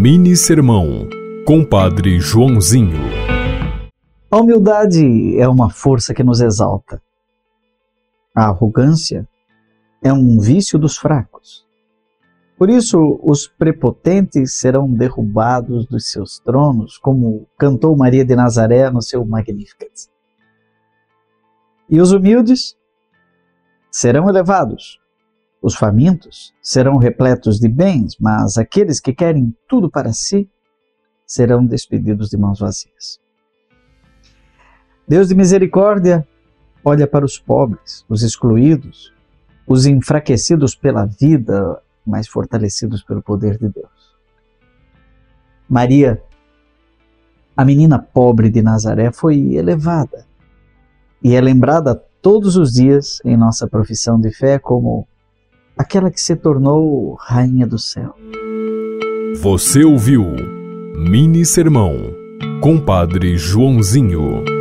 Mini Sermão, Compadre Joãozinho. A humildade é uma força que nos exalta. A arrogância é um vício dos fracos. Por isso, os prepotentes serão derrubados dos seus tronos, como cantou Maria de Nazaré no seu Magnificat. E os humildes serão elevados, os famintos serão repletos de bens, mas aqueles que querem tudo para si serão despedidos de mãos vazias. Deus de misericórdia olha para os pobres, os excluídos, os enfraquecidos pela vida, mas fortalecidos pelo poder de Deus. Maria, a menina pobre de Nazaré, foi elevada e é lembrada todos os dias em nossa profissão de fé como aquela que se tornou rainha do céu. Você ouviu Mini Sermão, Compadre Joãozinho.